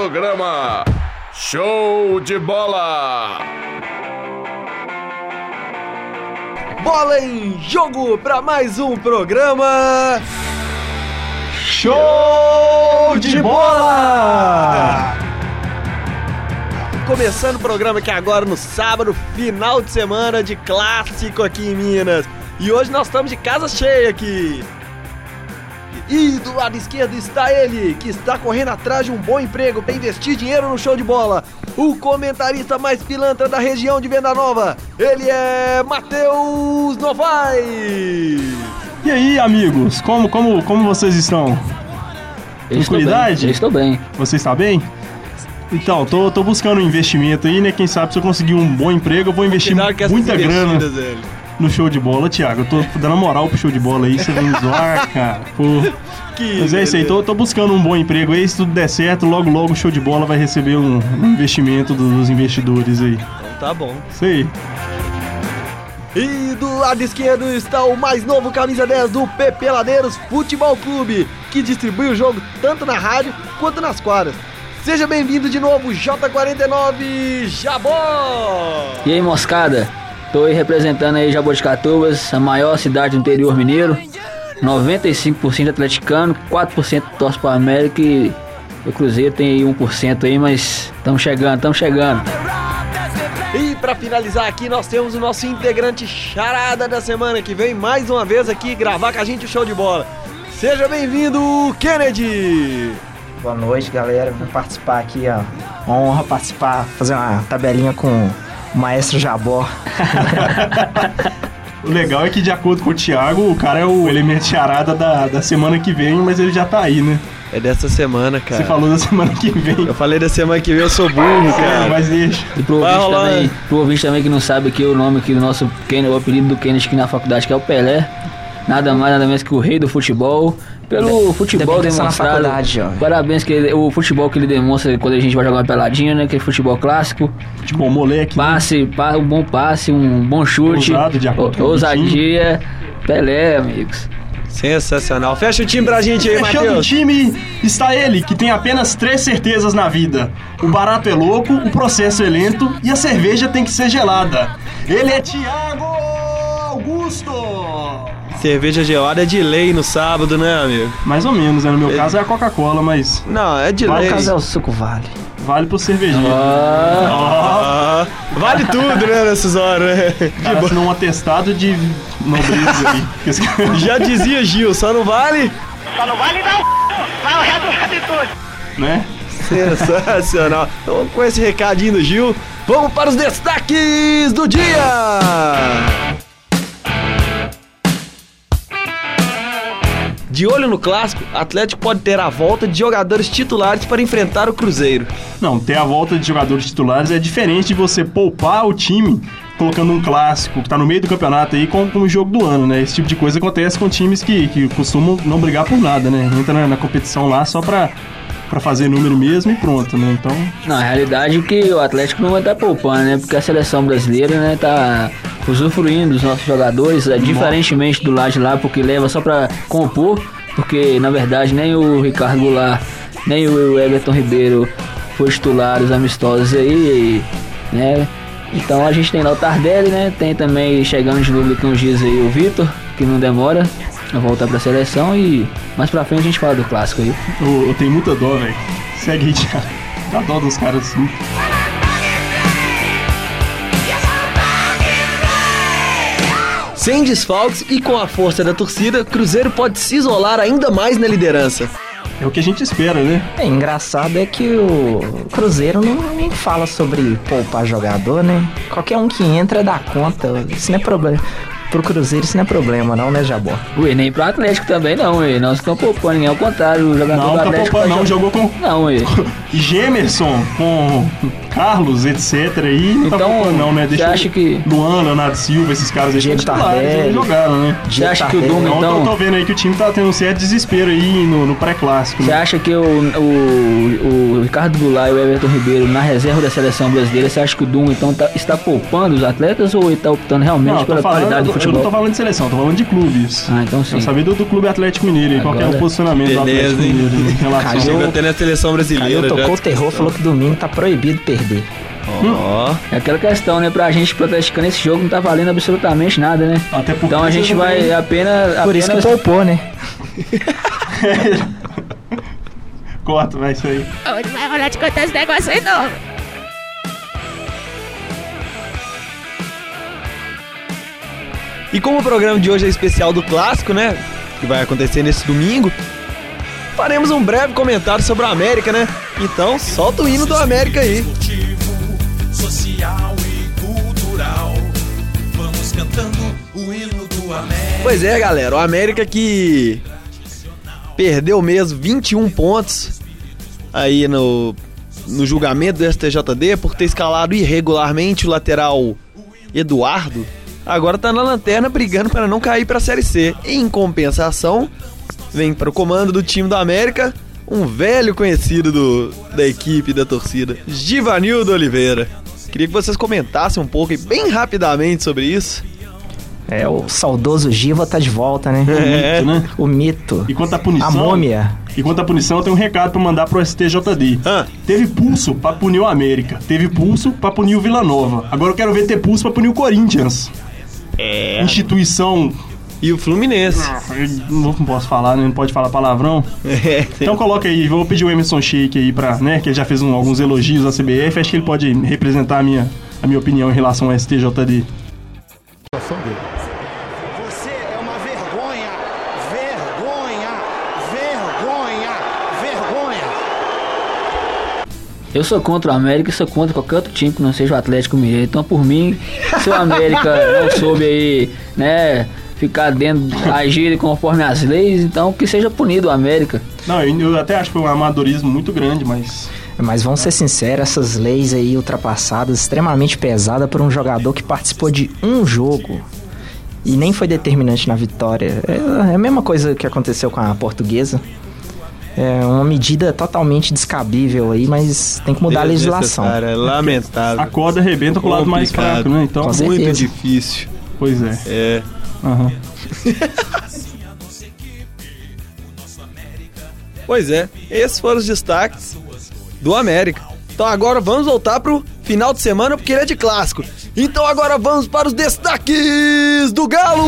programa Show de Bola! Bola em jogo para mais um programa Show de Bola! Começando o programa aqui agora no sábado, final de semana de clássico aqui em Minas. E hoje nós estamos de casa cheia aqui. E do lado esquerdo está ele, que está correndo atrás de um bom emprego para investir dinheiro no show de bola. O comentarista mais pilantra da região de Venda Nova. Ele é Matheus Novaes. E aí, amigos, como, como, como vocês estão? Eu estou Tranquilidade? bem, eu estou bem. Você está bem? Então, tô, tô buscando um investimento aí, né? Quem sabe se eu conseguir um bom emprego, eu vou investir muita grana velho. No show de bola, Thiago. Eu tô dando moral pro show de bola aí, você me zoar, cara. Pô. Que Mas é isso aí, tô, tô buscando um bom emprego aí, se tudo der certo, logo logo o show de bola vai receber um, um investimento dos investidores aí. Então tá bom. Isso aí. E do lado esquerdo está o mais novo camisa 10 do PP Ladeiros Futebol Clube, que distribui o jogo tanto na rádio quanto nas quadras. Seja bem-vindo de novo, J49 Jabó! E aí, moscada? Tô aí representando aí Jaboticatubas, a maior cidade do interior mineiro. 95% atleticano, 4% torce para América e o Cruzeiro tem aí 1% aí, mas estamos chegando, estamos chegando. E para finalizar aqui, nós temos o nosso integrante charada da semana que vem mais uma vez aqui gravar com a gente o show de bola. Seja bem-vindo, Kennedy! Boa noite, galera. Vou participar aqui, ó. Uma honra participar, fazer uma tabelinha com Maestro Jabó. O legal é que, de acordo com o Thiago, o cara é o elemento charada da, da semana que vem, mas ele já tá aí, né? É dessa semana, cara. Você falou da semana que vem. Eu falei da semana que vem, eu sou burro, É, cara. mas deixa. E pro ouvinte, rolar, também, pro ouvinte também que não sabe aqui o nome aqui do nosso Kennedy, o apelido do Kennedy aqui na faculdade, que é o Pelé. Nada mais, nada menos que o rei do futebol. Pelo futebol demonstrado. Parabéns que ele- o futebol que ele demonstra quando a gente vai jogar uma peladinha, né? Que é futebol clássico. Tipo, o moleque. né? Passe, pa- um bom passe, um bom chute. Ousado, de acordo ousadia. Pelé, amigos. Sensacional. Fecha o time pra gente aí, Fechando o Matheus. time está ele, que tem apenas três certezas na vida: o barato é louco, o processo é lento e a cerveja tem que ser gelada. Ele é Thiago Augusto! Cerveja gelada é de lei no sábado, né, amigo? Mais ou menos, né? No meu caso é a Coca-Cola, mas Não, é de Vai, lei. No caso é o Suco Vale. vale pro cervejinho. Ah, vale tudo, né, nessas horas, né? O cara assinou um atestado de nobreza aí. Já dizia Gil, só não vale? né? Sensacional. Então, com esse recadinho do Gil, vamos para os destaques do dia! De olho no clássico, Atlético pode ter a volta de jogadores titulares para enfrentar o Cruzeiro. Não, ter a volta de jogadores titulares é diferente de você poupar o time colocando um clássico que tá no meio do campeonato aí com, com o jogo do ano, né? Esse tipo de coisa acontece com times que, que costumam não brigar por nada, né? Entra na, na competição lá só pra, pra fazer número mesmo e pronto, né? Então, Na realidade, o que o Atlético não vai estar poupando, né? Porque a seleção brasileira, né, tá usufruindo dos nossos jogadores, é, diferentemente do lado de lá, porque leva só pra compor, porque na verdade nem o Ricardo Goulart, nem o Everton Ribeiro foram titulares amistosos aí, né? Então a gente tem lá o Tardelli, né? Tem também chegando de novo daqui uns dias aí o Vitor, que não demora a voltar pra seleção e mais pra frente a gente fala do clássico aí. eu, eu tenho muita dó, velho. Segue aí, Thiago. Dá dó dos caras assim. Sem desfalques e com a força da torcida, Cruzeiro pode se isolar ainda mais na liderança. É o que a gente espera, né? É engraçado é que o Cruzeiro não, não fala sobre poupar jogador, né? Qualquer um que entra dá conta. Isso não é problema. Pro Cruzeiro isso não é problema, não, né, Jabó? Ué, nem pro Atlético também não, ué. Não estão poupando ninguém, ao contrário, o jogador Não, do tá Atlético poupando, vai não. Jogou com Não, ué. Gemerson, com Carlos, etc. aí. Não tá Então, poupando, não, né? Deixa acha que- Luan, Leonardo Silva, esses caras aí Diego titulares, Tardelli. eles jogaram, né? Você acha que o. Dunga, Então, então... tô, tô vendo aí que o time tá tendo um certo desespero aí no, no pré-clássico. Você Né? acha que o, o, o Ricardo Goulart e o Everton Ribeiro na reserva da seleção brasileira, você acha que o Dunga então tá- está poupando os atletas ou ele está optando realmente Não, eu pela qualidade do eu tô não tô futebol. falando de seleção, tô falando de clubes. Ah, então sim. Eu sabia do, do Clube Atlético Mineiro e qual é o Agora- posicionamento do Beleza, Atlético hein? Mineiro em relação Caiu. Chegou até na seleção brasileira. Caiu, tocou já. o terror, falou que domingo tá proibido perder. Ó, É aquela questão, né? Pra gente protestar nesse jogo não tá valendo absolutamente nada, né? Até porque Então a gente vai têm- apenas. Por isso que apenas- poupou, né? Corta, vai isso aí. Hoje vai rolar de contar esse negócio aí não. E como o programa de hoje é especial do clássico, né? Que vai acontecer nesse domingo, faremos um breve comentário sobre o América, né? Então solta o hino do América aí. social e cultural. Vamos cantando o hino do América. Pois é, galera, o América que perdeu mesmo 21 pontos aí no, no julgamento do STJD por ter escalado irregularmente o lateral Eduardo. Agora tá na lanterna brigando para não cair para a Série C. Em compensação, vem para o comando do time do América um velho conhecido do, da equipe da torcida, Givanildo Oliveira. Queria que vocês comentassem um pouco e bem rapidamente sobre isso. É, o saudoso Giva tá de volta, né? É. né? O mito. E quanto à punição. A múmia. E quanto à punição, eu tenho um recado pra mandar pro STJD. Ah. Teve pulso pra punir o América. Teve pulso pra punir o Vila Nova. Agora eu quero ver ter pulso pra punir o Corinthians. É. Instituição. E o Fluminense. Eu Não posso falar, né? Não pode falar palavrão. É, Então coloca aí, vou pedir o Emerson Sheik aí pra, né? Que ele já fez um- alguns elogios à CBF. Acho que ele pode representar a minha, a minha opinião em relação ao STJD é uma vergonha! Vergonha! Vergonha! Vergonha! Eu sou contra o América e sou contra qualquer outro time que não seja o Atlético Mineiro. Então, por mim, se o América não soube aí, né, ficar dentro, agir conforme as leis, então que seja punido o América. Não, eu, eu até acho que foi um amadorismo muito grande, mas. Mas vamos ser sinceros, essas leis aí ultrapassadas, extremamente pesadas por um jogador que participou de um jogo e nem foi determinante na vitória. É é a mesma coisa que aconteceu com a portuguesa. É uma medida totalmente descabível aí, mas tem que mudar a legislação. Desnecessário, É lamentável. A corda arrebenta pro lado mais fraco, né? Então, Com certeza. Muito difícil. pois é. É. Aham. Pois é, esses foram os destaques do América. Então agora vamos voltar pro final de semana porque ele é de clássico. Então agora vamos para os destaques do galo,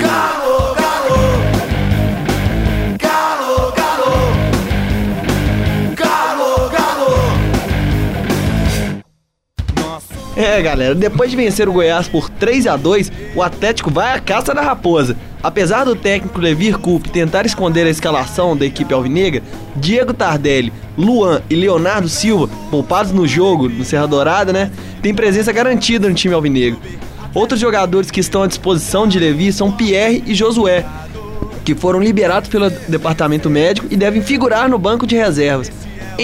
galo, É, galera, depois de vencer o Goiás por 3 a 2 o Atlético vai à caça da raposa. Apesar do técnico Levir Coupe tentar esconder a escalação da equipe alvinegra, Diego Tardelli, Luan e Leonardo Silva, poupados no jogo, no Serra Dourada, né, tem presença garantida no time alvinegro. Outros jogadores que estão à disposição de Levi são Pierre e Josué, que foram liberados pelo departamento médico e devem figurar no banco de reservas.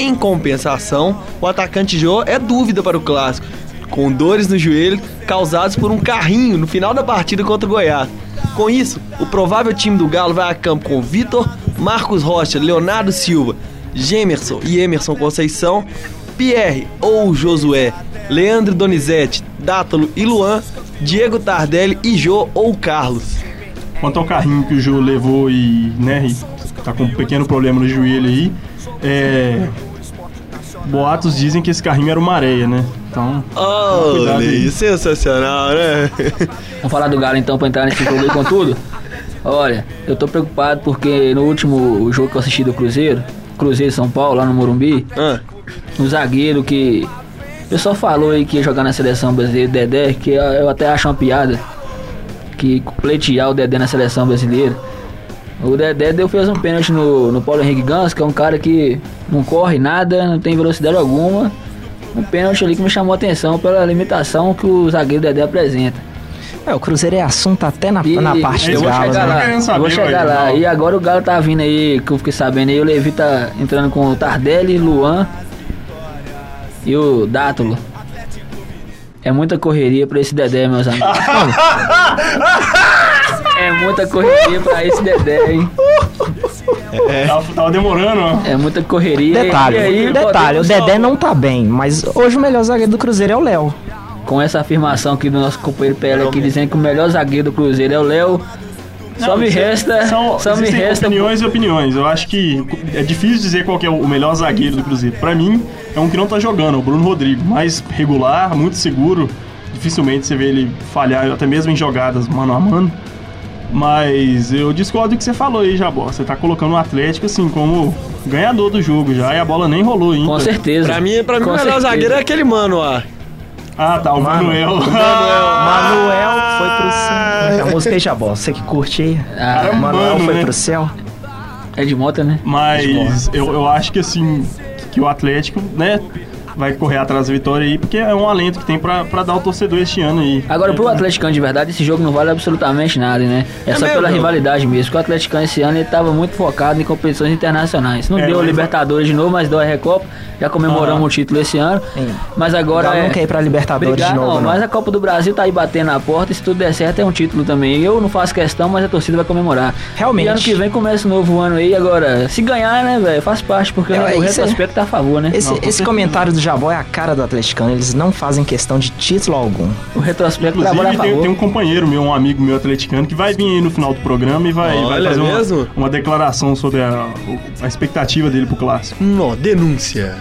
Em compensação, o atacante Jô é dúvida para o clássico, com dores no joelho causados por um carrinho no final da partida contra o Goiás. Com isso, o provável time do Galo vai a campo com Vitor, Marcos Rocha, Leonardo Silva, Gemerson e Emerson Conceição, Pierre ou Josué, Leandro Donizete, Dátalo e Luan, Diego Tardelli e Jô ou Carlos. Quanto ao carrinho que o Jô levou e, né, e tá com um pequeno problema no joelho aí, é. Boatos dizem que esse carrinho era uma areia, né? Então. Oh. Lee, sensacional, né? Vamos falar do Galo então pra entrar nesse jogo aí com tudo? Olha, eu tô preocupado porque no último jogo que eu assisti do Cruzeiro, Cruzeiro São Paulo, lá no Morumbi, Ah, um zagueiro que. O pessoal falou aí que ia jogar na seleção brasileira, Dedé, que eu- eu até acho uma piada. Que pleitear o Dedé na seleção brasileira. O Dedé deu, fez um pênalti no, no Paulo Henrique Gans, que é um cara que não corre nada, não tem velocidade alguma. Um pênalti ali que me chamou a atenção pela limitação que o zagueiro Dedé apresenta. É, o Cruzeiro é assunto até na, E na parte do eu vou Galo, chegar né? lá, eu vou chegar lá. E agora o Galo tá vindo aí, que eu fiquei sabendo aí, o Levi tá entrando com o Tardelli, Luan e o Dátulo. É muita correria pra esse Dedé, meus amigos. é muita correria pra esse Dedé, hein? Tava, tava demorando, ó. É muita correria. Detalhe, E aí, detalhe, o Dedé não tá bem, mas hoje o melhor zagueiro do Cruzeiro é o Léo. com essa afirmação aqui do nosso companheiro PL aqui, dizendo que o melhor zagueiro do Cruzeiro é o Léo. Só Não, me resta. São, só me resta. opiniões e opiniões. Eu acho que é difícil dizer qual que é o melhor zagueiro do Cruzeiro. Pra mim, é um que não tá jogando, é o Bruno Rodrigo. Mais regular, muito seguro. Dificilmente você vê ele falhar, até mesmo em jogadas mano a mano. Mas eu discordo do que você falou aí, Jabó. Você tá colocando o Atlético, assim, como ganhador do jogo já, e a bola nem rolou ainda. Com certeza. Pra mim, pra mim o melhor certeza. zagueiro é aquele mano lá. Ah, tá, o Manuel. Manuel foi pro céu. A música aí, Jabó, você que curte aí. Ah, Manuel mano, foi né? pro céu. é de moto, né? Mas eu, eu acho que assim, que o Atlético, né, vai correr atrás da vitória aí, porque é um alento que tem pra, pra dar ao torcedor este ano aí. Agora, pro Atleticano de verdade, esse jogo não vale absolutamente nada, né? É, É só mesmo? pela rivalidade mesmo. Porque o Atleticano esse ano ele tava muito focado em competições internacionais. Não É, deu a Libertadores de novo, mas deu a Recopa. Já comemoramos Aham. o título esse ano. Sim. Mas agora. Agora é... não quer ir pra Libertadores Brigar, de novo, não, não. mas a Copa do Brasil tá aí batendo na porta e se tudo der certo é um título também. Eu não faço questão, mas a torcida vai comemorar. Realmente. E ano que vem começa o novo ano aí. Agora, se ganhar, né, velho, faz parte, porque É, o é- retrospecto tá a favor, né? Esse, Não, esse comentário do Jabó é a cara do atleticano. Eles não fazem questão de título algum. O retrospecto Inclusive, tem, favor. tem um companheiro meu, um amigo meu atleticano, que vai vir aí no final do programa e vai, vai fazer uma, mesmo? uma declaração sobre a, a expectativa dele pro clássico. Nó, denúncia.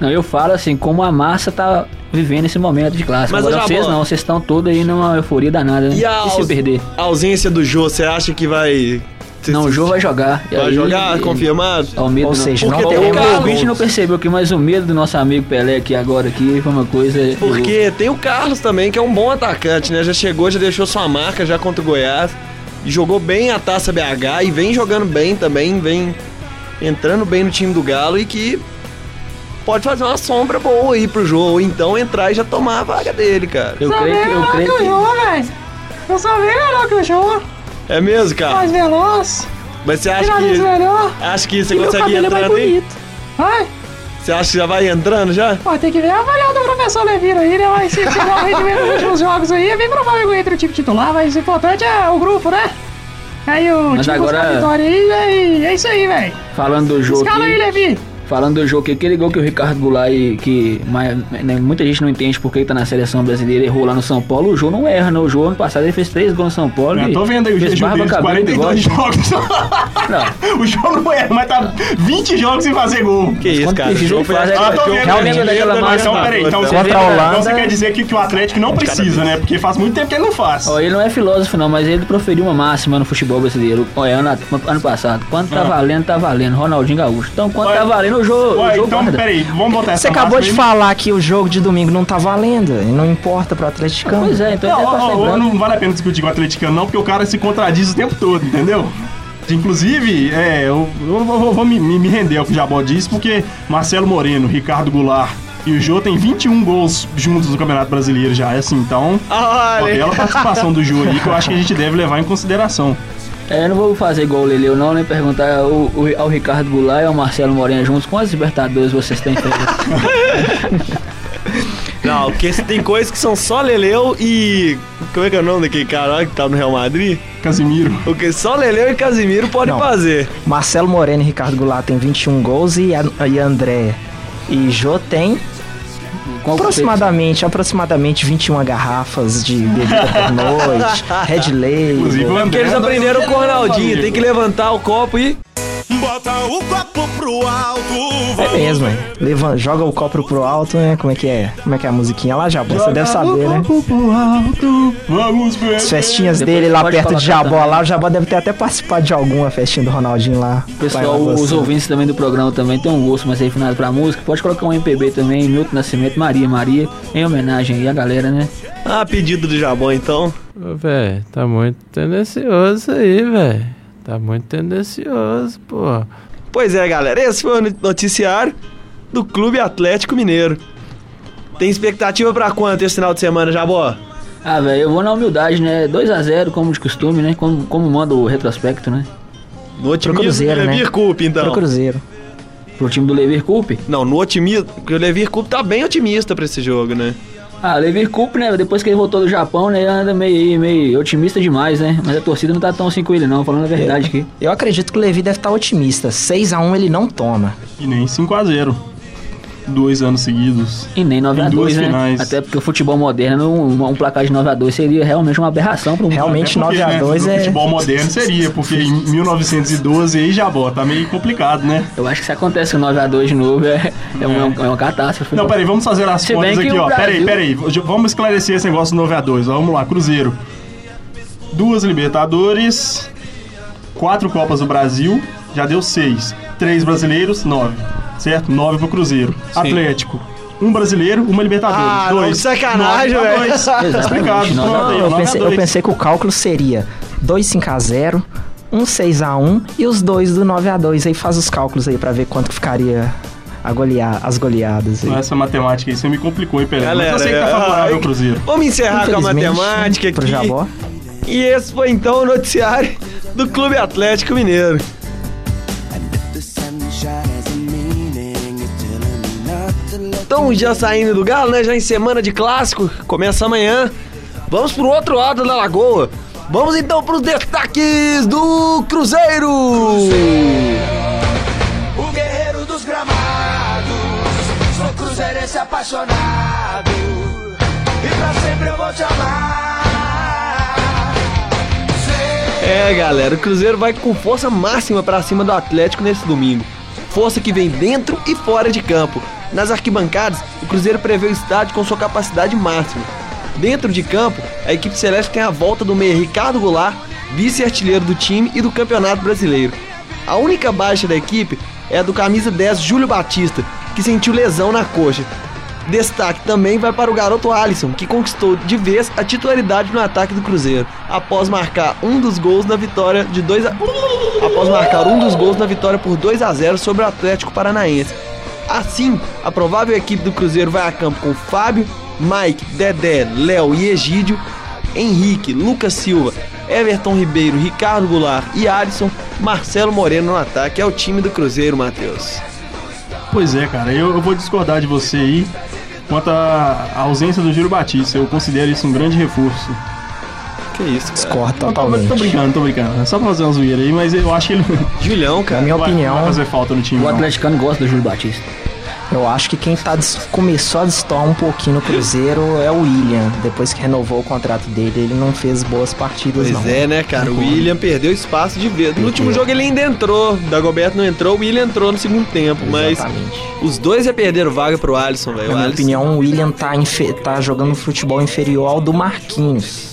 Não, eu falo assim, como a massa tá vivendo esse momento de clássico. Mas, Agora vocês não, vocês estão todos aí numa euforia danada, né? E a, E se aus- perder? a ausência do Jô, você acha que vai. Não, o Jô vai jogar. E Vai aí, jogar, e- confirmado? Ao medo Ou não. seja, não tem o, Carlos. ouvinte não percebeu aqui, mas o medo do nosso amigo Pelé aqui agora aqui foi uma coisa. Porque tem o Carlos também, que é um bom atacante, né? Já chegou, já deixou sua marca já contra o Goiás. E jogou bem a taça BH e vem jogando bem também, vem entrando bem no time do Galo e que pode fazer uma sombra boa aí pro jogo. Ou então entrar e já tomar a vaga dele, cara. Eu creio que. Eu creio que velho. Eu só vi melhor que o Jô, É mesmo, cara? mais veloz, Mas você acha que. melhor. Acha que você E meu consegue é mais entrando aí? bonito. Vai, Você acha que já vai entrando já? pô, tem que ver a avaliação do professor Leviro aí, né? Mas se tiver o rendimento nos últimos jogos aí, é bem provável que entre o time titular, mas o importante é o grupo, né? Aí o Mas time agora- buscar a vitória aí, e é isso aí, velho. falando do jogo. Escala aí, Levi. Falando do jogo, que aquele gol que o Ricardo Goulart, que mas, né, muita gente não entende porque ele tá na seleção brasileira, errou lá no São Paulo, o Jô não erra, né? O Jô ano passado ele fez três gols no São Paulo. Eu e tô vendo aí o cabelo, 42 bigode. jogos. Não, o jogo não é, mas tá 20 jogos sem fazer gol. Que isso, cara? O jogo faz, a- é, Ah, tô vendo, realmente daquela massa. então, peraí, então, Você você, vê, Contra a? Holanda. então você quer dizer que, que o Atlético não precisa, né? Porque faz muito tempo que ele não faz. Ó, ele não é filósofo não, mas ele proferiu uma máxima no futebol brasileiro. Olha, ano, ano passado, quando tá Ah. valendo, tá valendo. Ronaldinho Gaúcho. Então, quando tá valendo, o jogo, Ué, o jogo então, guarda. peraí, vamos botar essa Você acabou de aí. falar que o jogo de domingo não tá valendo. E não importa pro atleticano. Pois é, então Não, ó, ó, não vale a pena discutir com o atleticano, não, porque o cara se contradiz o tempo todo, entendeu? Inclusive, é, eu, eu vou, vou- vou me, me- render ao que o Jabó disse, porque Marcelo Moreno, Ricardo Goulart e o Jô tem 21 gols juntos no Campeonato Brasileiro já. É assim, então, uma Olha, bela participação do Jô aí que eu acho que a gente deve levar em consideração. É, eu não vou fazer igual o Leleu não, nem perguntar ao, ao- ao Ricardo Goulart e ao Marcelo Moreno juntos. Quantos Libertadores vocês têm feito? Não, porque tem coisas que são só Leleu e. Como é que é o nome daquele cara lá que tá no Real Madrid? Casimiro. O que só Leleu e Casimiro podem fazer. Marcelo Moreno e Ricardo Goulart tem 21 gols e, a- e André e Jô tem Qual aproximadamente, aproximadamente 21 garrafas de bebida por noite, Red Inclusive, o Label. Porque eles aprenderam com o Ronaldinho, tem que levantar o copo e. Bota o copo pro alto, É mesmo, hein? Leva- joga o copo pro alto, né? Como é que é? Como é que é a musiquinha lá, Jabó? Você deve saber, né? Vamos ver. As festinhas Depois dele lá perto de Jabó também. lá, o Jabó deve ter até participado de alguma festinha do Ronaldinho lá. Pessoal, os você. ouvintes também do programa também tem um gosto mais refinado pra música. Pode colocar um MPB também, Milton Nascimento, Maria Maria, em homenagem aí à galera, né? Ah, pedido do Jabão então. Ô, velho, tá muito tendencioso aí, velho. Tá muito tendencioso, pô. Pois é, galera, esse foi o noticiário do Clube Atlético Mineiro. Tem expectativa pra quanto esse final de semana, Jabó? Ah, velho, eu vou na humildade, né? 2x0, como de costume, né? Como, como manda o retrospecto, né? No otimismo Cruzeiro, do né? Levir Coupe, então. Pro Cruzeiro. Pro time do Levir Coupe. Não, no otimismo, porque o Levir Coupe tá bem otimista pra esse jogo, né? Ah, Levir Coupe, né? Depois que ele voltou do Japão, né? Ele anda meio, meio otimista demais, né? Mas a torcida não tá tão assim com ele, não, falando a verdade aqui. Eu acredito que o Levi deve estar otimista. 6x1 ele não toma. E nem 5x0. Dois anos seguidos. E nem 9 Em a 2 duas né? finais. Até porque o futebol moderno, um, um placar de 9 a 2 seria realmente uma aberração para um Realmente porque, 9 a né, 2 no é. futebol moderno seria, porque em 1912 aí já bota, tá meio complicado, né? Eu acho que se acontece o 9 a 2 de novo é, é, uma, é uma catástrofe. Não, peraí, vamos fazer as Se contas aqui, ó. Peraí, Brasil- peraí. Vamos esclarecer esse negócio do 9 a 2 ó. Vamos lá, Cruzeiro. Duas Libertadores, quatro Copas do Brasil, já deu seis. Três brasileiros, nove. Certo? Nove pro Cruzeiro. Atlético. Um brasileiro, uma Libertadores. Ah, não, dois. de sacanagem, Nove pra velho. Tá explicado. Não, aí, Eu pensei, eu pensei que o cálculo seria 2 5 a 0 um 6 a 1 e os dois do 9 a 2 Aí faz os cálculos aí pra ver quanto que ficaria a golear, as goleadas aí. Essa matemática aí, você me complicou, hein, Pelé? Galera, Mas eu sei que tá é, favorável ao Cruzeiro. Vamos encerrar com a Infelizmente, matemática pro aqui. Jabó. E esse foi então o noticiário do Clube Atlético Mineiro. Então, já saindo do Galo, né? Já em semana de clássico, começa amanhã. Vamos pro outro lado da lagoa. Vamos então pros destaques do Cruzeiro. O guerreiro dos gramados, sou cruzeirense apaixonado. E pra sempre eu vou te amar. É, galera, o Cruzeiro vai com força máxima pra cima do Atlético nesse domingo. Força que vem dentro e fora de campo. Nas arquibancadas, o Cruzeiro prevê o estádio com sua capacidade máxima. Dentro de campo, a equipe celeste tem a volta do meia Ricardo Goulart, vice-artilheiro do time e do Campeonato Brasileiro. A única baixa da equipe é a do camisa 10 Júlio Batista, que sentiu lesão na coxa. Destaque também vai para o garoto Alisson, que conquistou de vez a titularidade no ataque do Cruzeiro, após marcar um dos gols na vitória de 2 a... após marcar um dos gols na vitória por 2 a 0 sobre o Atlético Paranaense. Assim, a provável equipe do Cruzeiro vai a campo com Fábio, Mike, Dedé, Léo e Egídio, Henrique, Lucas Silva, Everton Ribeiro, Ricardo Goulart e Alisson, Marcelo Moreno no ataque. É o time do Cruzeiro, Matheus. Pois é, cara, eu, eu vou discordar de você aí quanto à ausência do Giro Batista. Eu considero isso um grande reforço. Que isso, cara. Discordo Tô, tô totalmente. brincando, tô brincando. É só pra fazer uma zoeira aí, mas eu acho que ele Julião, Na cara. minha vai, opinião, vai fazer falta no time. O não. atleticano gosta do Júlio Batista. eu acho que quem tá des- começou a destoar um pouquinho no Cruzeiro é o William. Depois que renovou o contrato dele, ele não fez boas partidas, Pois não. é, né, cara? O William perdeu espaço de vez. No último jogo ele ainda entrou. Dagoberto não entrou, o William entrou no segundo tempo. Mas Exatamente. os dois já perderam vaga pro Alisson, velho. Na minha Alisson- opinião, o William tá, infe- tá jogando futebol inferior ao do Marquinhos.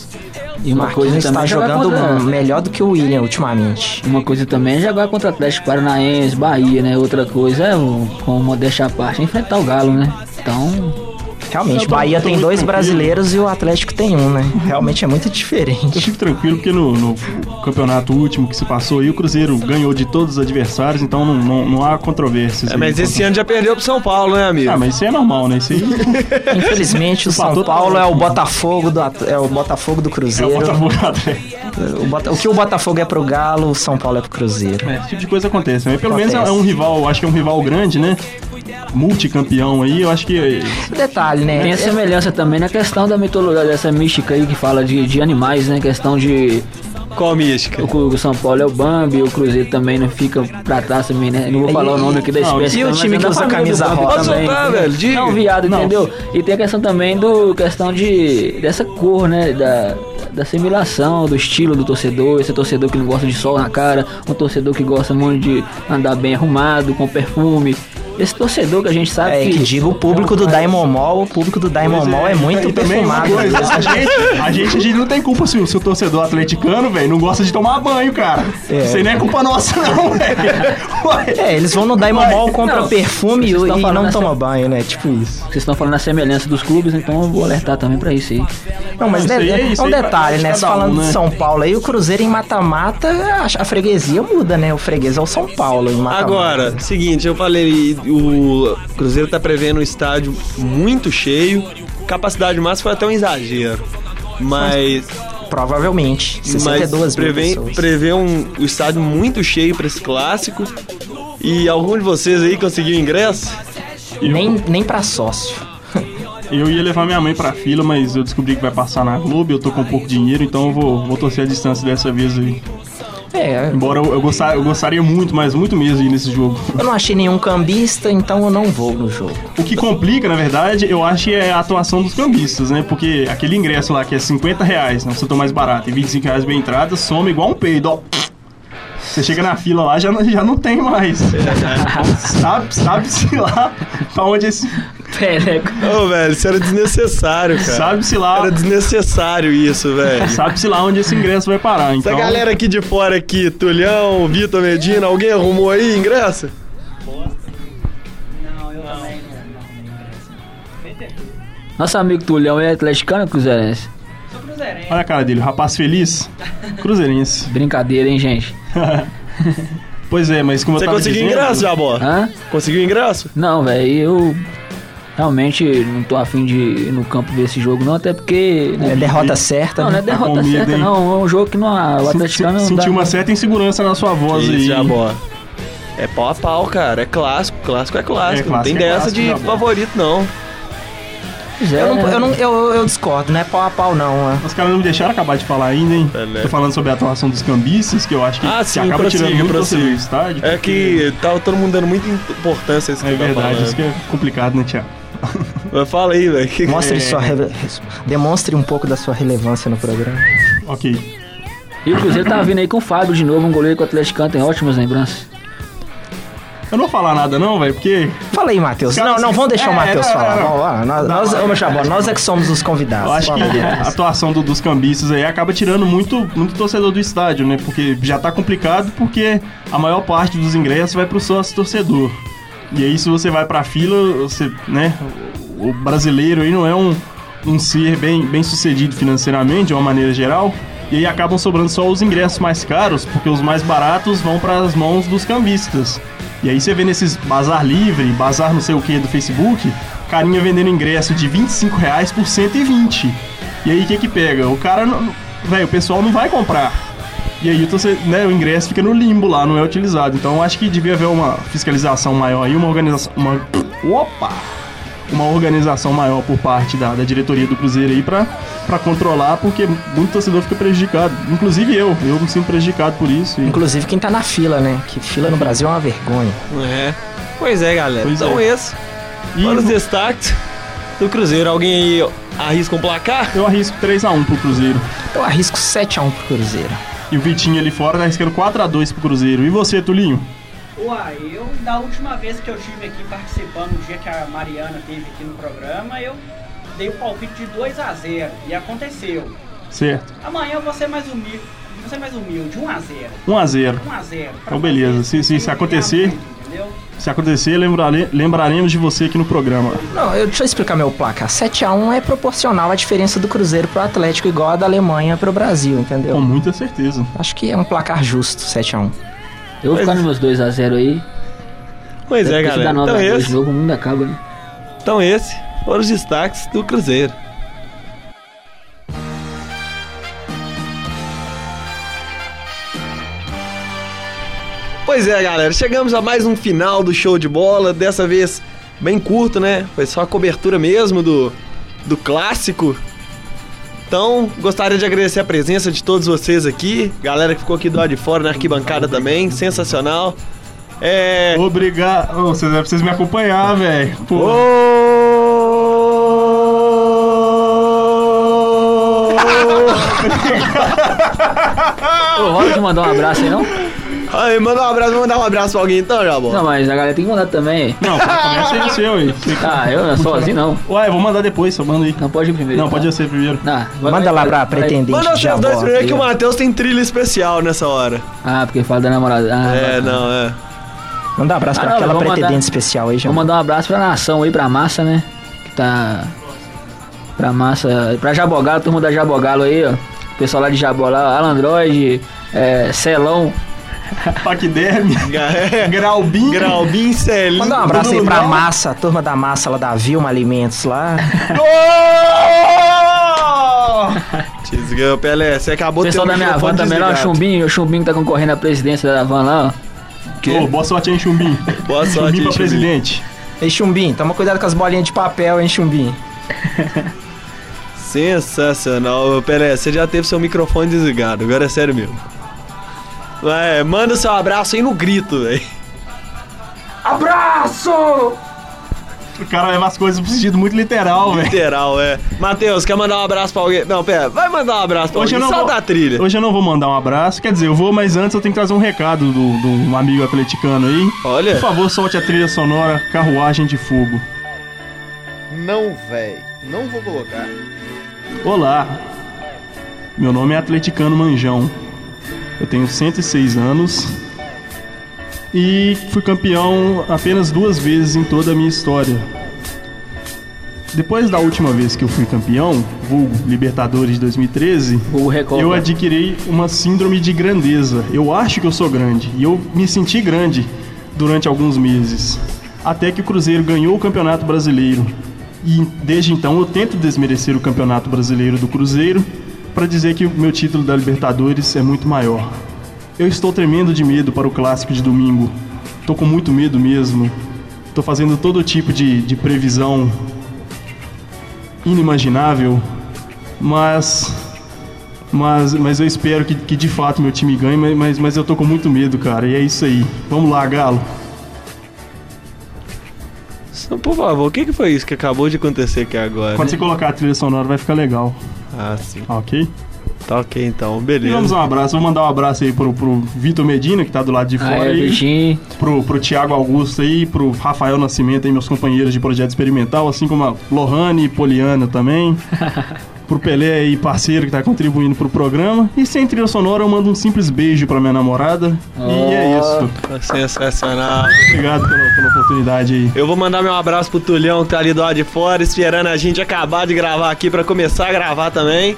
E uma coisa Marquinhos também tá é jogando contra- melhor do que o William ultimamente. Uma coisa também é jogar contra Atlético Paranaense, Bahia, né? Outra coisa é, com modéstia à parte, é enfrentar o Galo, né? Então, Realmente, tô- Bahia tô tem dois tranquilo. brasileiros e o Atlético tem um, né? Realmente é muito Eu diferente. fico tranquilo porque no, no campeonato último que se passou aí, o Cruzeiro ganhou de todos os adversários, então não, não, não há controvérsias. É, aí. mas esse ano já perdeu pro São Paulo, né, amigo? Ah, mas isso aí é normal, né? Isso aí Infelizmente, o São Paulo é o. Botafogo do, é o Botafogo do é o Cruzeiro. Botafogo Atlético. O, Bota- o que o Botafogo é pro Galo, o São Paulo é pro Cruzeiro. É, esse tipo de coisa acontece. Mas pelo menos é Acontece. um rival, acho que é um rival grande, né? Multicampeão aí, eu acho que. Detalhe, né? tem a semelhança também na questão da mitologia dessa mística aí que fala de, de animais, né? Questão de. Qual mística? O, o São Paulo é o Bambi, o Cruzeiro também não fica pra trás também, né? Não vou falar o nome aqui da Não, espécie. e o time é que da usa camisa rosa? Pode também, soltar, entendeu? velho, diga. Não, viado, Não. entendeu? E tem a questão também do questão de dessa cor, né? Da, da assimilação, do estilo do torcedor, esse torcedor que não gosta de sol na cara, um torcedor que gosta muito de andar bem arrumado, com perfume. Esse torcedor que a gente sabe É, que diga o público do Diamond Mall, o público do Diamond Mall é, muito e também uma perfumado. coisa, a, gente, a, gente, a gente não tem culpa se o, se o torcedor atleticano, velho, não gosta de tomar banho, cara. É. Isso aí não é culpa nossa, não, velho. É, eles vão no Diamond Mall, compram Não, perfume e, e não tomam banho, né? Tipo isso. Vocês estão falando a semelhança dos clubes, então eu vou alertar também pra isso aí. Não, mas Isso é, aí- é isso um detalhe, né? Se um, falando né? de São Paulo aí, o Cruzeiro em mata-mata, a freguesia muda, né? O freguês é o São Paulo em mata-mata. Agora, seguinte, eu falei, o Cruzeiro tá prevendo um estádio muito cheio. Capacidade máxima foi até um exagero. Mas, Provavelmente. 62 mas mil prevê, pessoas. prevê um, um estádio muito cheio pra esse clássico. E algum de vocês aí conseguiu ingresso? Nem, nem pra sócio. Eu ia levar minha mãe pra fila, mas eu descobri que vai passar na Globo, eu tô com pouco dinheiro, então eu vou, vou torcer a distância dessa vez aí. É, Embora eu, eu, gostar- eu gostaria muito, mas muito mesmo de ir nesse jogo. eu não achei nenhum cambista, então eu não vou no jogo. O que complica, na verdade, eu acho que é a atuação dos cambistas, né? Porque aquele ingresso lá que é 50 reais, né? O setor mais barato, e 25 reais bem entrada, soma igual um peido, ó. Você chega na fila lá, já não, já não tem mais. sabe, sabe-se lá pra onde esse. Peleco. Ô, velho, isso era desnecessário, cara. Sabe-se lá. Era desnecessário isso, velho. Sabe-se lá onde esse ingresso vai parar. Essa Então, galera aqui de fora aqui, Tulhão, Vitor Medina, alguém arrumou aí ingresso? Nosso amigo Tulhão é atleticano ou cruzeirense? Olha a cara dele, rapaz feliz, cruzeirense. Brincadeira, hein, gente? Pois é, mas como Você eu tava conseguiu dizendo, ingresso, Jabó? Hã? Conseguiu ingresso? Não, velho, eu realmente não tô afim de ir no campo ver esse jogo, não, até porque. né, É derrota certa, Não, não é né? Derrota medo, certa, hein? não. É um jogo que não, o atleticano se- não dá. sentiu uma certa insegurança na sua voz Isso, aí. Jabó. É pau a pau, cara. É clássico. Clássico é clássico. É, não tem clássico é dessa clássico, de Jabó. favorito, não. É, Eu, não, né? eu, não- eu, eu discordo, não é pau a pau não. é. Os caras não me deixaram acabar de falar ainda, hein? É, né? Tô falando sobre a atuação dos cambistas, que eu acho que, Ah, que sim, acaba prossiga, tirando muito prossiga. do estádio. É porque- que tava todo mundo dando muita importância a isso que É tá verdade, falando. isso que é complicado, né, Thiago? Mas fala aí, velho. Mostre É. sua rele- demonstre um pouco da sua relevância no programa. Ok. E o Cruzeiro tá vindo aí com o Fábio de novo, um goleiro que o atleticano tem ótimas lembranças. Eu não vou falar nada não, velho, porque Fala aí, Matheus. Cara, Não, não, vamos deixar o é, Matheus não, falar. não, não. Vamos lá. Nós, nós, ô, meu Jabó, nós é que somos os convidados. eu acho que a atuação do- dos cambistas aí acaba tirando muito, muito torcedor do estádio, né? Porque já tá complicado porque a maior parte dos ingressos vai pro sócio torcedor. E aí se você vai pra fila, você, né, o o brasileiro aí não é um, um ser bem, bem sucedido financeiramente, de uma maneira geral. E aí acabam sobrando só os ingressos mais caros, porque os mais baratos vão para as mãos dos cambistas. E aí você vê nesses bazar livre, bazar não sei o que do Facebook, carinha vendendo ingresso de 25 reais por 120. E aí o que que pega? O cara, velho, o pessoal não vai comprar. E aí você, né, o ingresso fica no limbo lá, não é utilizado. Então acho que devia haver uma fiscalização maior aí, uma organização. Uma, opa! Uma organização maior por parte da, da diretoria do Cruzeiro aí pra, pra controlar, porque muito torcedor fica prejudicado. Inclusive eu, eu me sinto prejudicado por isso. e- Inclusive quem tá na fila, né? Que fila no Brasil é uma vergonha. É. Pois é, galera. Pois então é. esse. E Olha os destaques do Cruzeiro. Alguém aí arrisca um placar? eu arrisco 3x1 pro Cruzeiro. Eu arrisco 7x1 pro Cruzeiro. E o Vitinho ali fora tá arriscando 4x2 pro Cruzeiro. E você, Tulinho? Uai, eu, da última vez que eu tive aqui participando, no dia que a Mariana teve aqui no programa, eu dei o palpite de 2 a 0 e aconteceu. Certo. Amanhã eu vou ser mais humilde, vou ser mais humilde, 1 a 0 1x0. 1 a 0 Então, beleza. Se- se isso acontecer-? Se acontecer, lembrare- lembraremos de você aqui no programa. Não, eu, deixa eu explicar meu placar. 7x1 é proporcional à diferença do Cruzeiro pro Atlético, igual a da Alemanha pro Brasil, Com entendeu? muita certeza. Acho que é um placar justo, 7x1. Eu vou ficar nos meus 2x0 aí. Pois é, Deve galera. 9 Então a 2 esse, de novo, o mundo acaba, né? então esse foram os destaques do Cruzeiro. Pois é, galera, chegamos a mais um final do show de bola, dessa vez bem curto, né? Foi só a cobertura mesmo do, do clássico. Então, gostaria de agradecer a presença de todos vocês aqui, galera que ficou aqui do lado de fora na arquibancada também, sensacional. É. Obrigado. Ô, vocês, vocês me acompanhar, velho. Pô. Ô, rola de mandar um abraço aí, não? Aí, manda um abraço, vamos mandar um abraço pra alguém então, Jabó? Não, mas a galera tem que mandar também. Não, começa o seu aí. Você- Ah, eu não sozinho não. Ué, eu vou mandar depois, só manda aí. Não pode ir primeiro. Não, tá? pode ser primeiro. Não, vai- Manda lá pra vai- pretendente Manda vocês dois Jabó. primeiro que o Matheus tem trilha especial nessa hora. Ah, porque fala da namorada. Ah, é, não, é. Manda um abraço Ah, pra não, aquela vou pretendente mandar- especial aí, Vou Jabó. mandar um abraço pra nação aí, pra massa, né? Que tá. Pra massa. Pra Jabogalo, turma da Jabogalo aí, ó. Pessoal lá de Jabolá, Alandroid, é, Celão. Paquiderme, Graubim. Graubim, Celinho. Manda um abraço aí pra massa, a turma da massa lá da Vilma Alimentos lá. Tisga, Pelé, você acabou de ter Pessoal o da minha van também lá, o. Chumbinho, o Chumbinho que tá concorrendo à presidência da van lá, ó. Boa sorte aí, Chumbim. Boa sorte, Chumbim pra presidente. Ei, Chumbim, toma cuidado com as bolinhas de papel, hein, Chumbim. Sensacional. Pelé, você já teve seu microfone desligado, agora é sério mesmo. É, manda seu abraço aí no grito, velho. Abraço! O cara leva as coisas pro sentido muito literal, velho. Literal, é. Matheus, quer mandar um abraço pra alguém? Não, pera, vai mandar um abraço pra Hoje eu, alguém. não Solta vou, a trilha. hoje eu não vou mandar um abraço, quer dizer, eu vou, mas antes eu tenho que trazer um recado do, do um amigo atleticano aí. Olha. Por favor, solte a trilha sonora Carruagem de Fogo. Não, velho. Não vou colocar. Olá, meu nome é Atleticano Manjão. Eu tenho 106 anos e fui campeão apenas duas vezes em toda a minha história. Depois da última vez que eu fui campeão, vulgo Libertadores de 2013, eu adquiri uma síndrome de grandeza. Eu acho que eu sou grande e eu me senti grande durante alguns meses. Até que o Cruzeiro ganhou o Campeonato Brasileiro. E desde então eu tento desmerecer o Campeonato Brasileiro do Cruzeiro para dizer que o meu título da Libertadores é muito maior. Eu estou tremendo de medo para o clássico de domingo. Tô com muito medo mesmo. Tô fazendo todo tipo de, de previsão inimaginável, mas mas, mas eu espero que, que de fato meu time ganhe, mas, mas, eu tô com muito medo, cara. E é isso aí. Vamos lá, Galo. Por favor, o que, que foi isso que acabou de acontecer aqui agora? Quando você colocar a trilha sonora vai ficar legal. Ah, sim. Ok? Tá ok então, E beleza. vamos dar um abraço. Vou mandar um abraço aí pro, pro Vitor Medina, que tá do lado de fora Aí, aí. Vitinho. Pro, pro Thiago Augusto aí, pro Rafael Nascimento aí, meus companheiros de projeto experimental, assim como a Lohane e Poliana também. pro Pelé aí, parceiro que tá contribuindo pro programa. E sem trilha sonora, eu mando um simples beijo pra minha namorada. E é isso. Sensacional. Obrigado pela, pela oportunidade aí. Eu vou mandar meu abraço pro Tulhão que tá ali do lado de fora, esperando a gente acabar de gravar aqui pra começar a gravar também.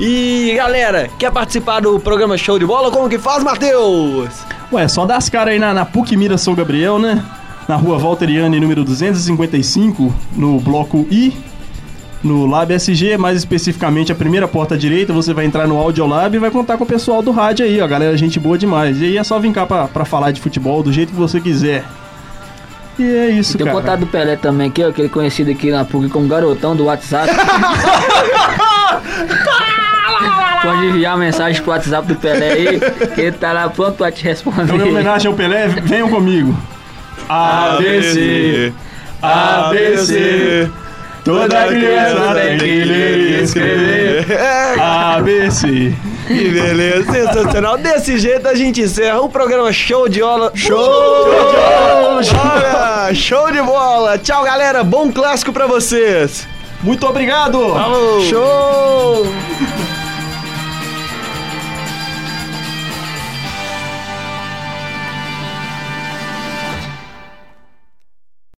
E galera, quer participar do programa Show de Bola? Como que faz, Matheus? Ué, só dá as caras aí na, na PUC Mira São Gabriel, né? Na rua Valteriane, número 255, no bloco I, no Lab SG, mais especificamente a primeira porta à direita, você vai entrar no Audiolab e vai contar com o pessoal do rádio aí, ó, galera, gente boa demais. E aí é só vir cá pra, pra falar de futebol do jeito que você quiser. E é isso, Tem o cara. contato do Pelé também aqui, ó, aquele conhecido aqui na PUC como garotão do WhatsApp. Pode enviar mensagem pro WhatsApp do Pelé aí, que ele tá lá pronto pra te responder. Então, em homenagem ao Pelé, venham comigo. ABC, ABC, toda criança tem que ler e escrever. ABC. Que beleza, sensacional. Desse jeito a gente encerra o programa Show de Bola. Show, de bola! Show de bola! Tchau, galera. Bom clássico pra vocês. Muito obrigado. Falou. Show!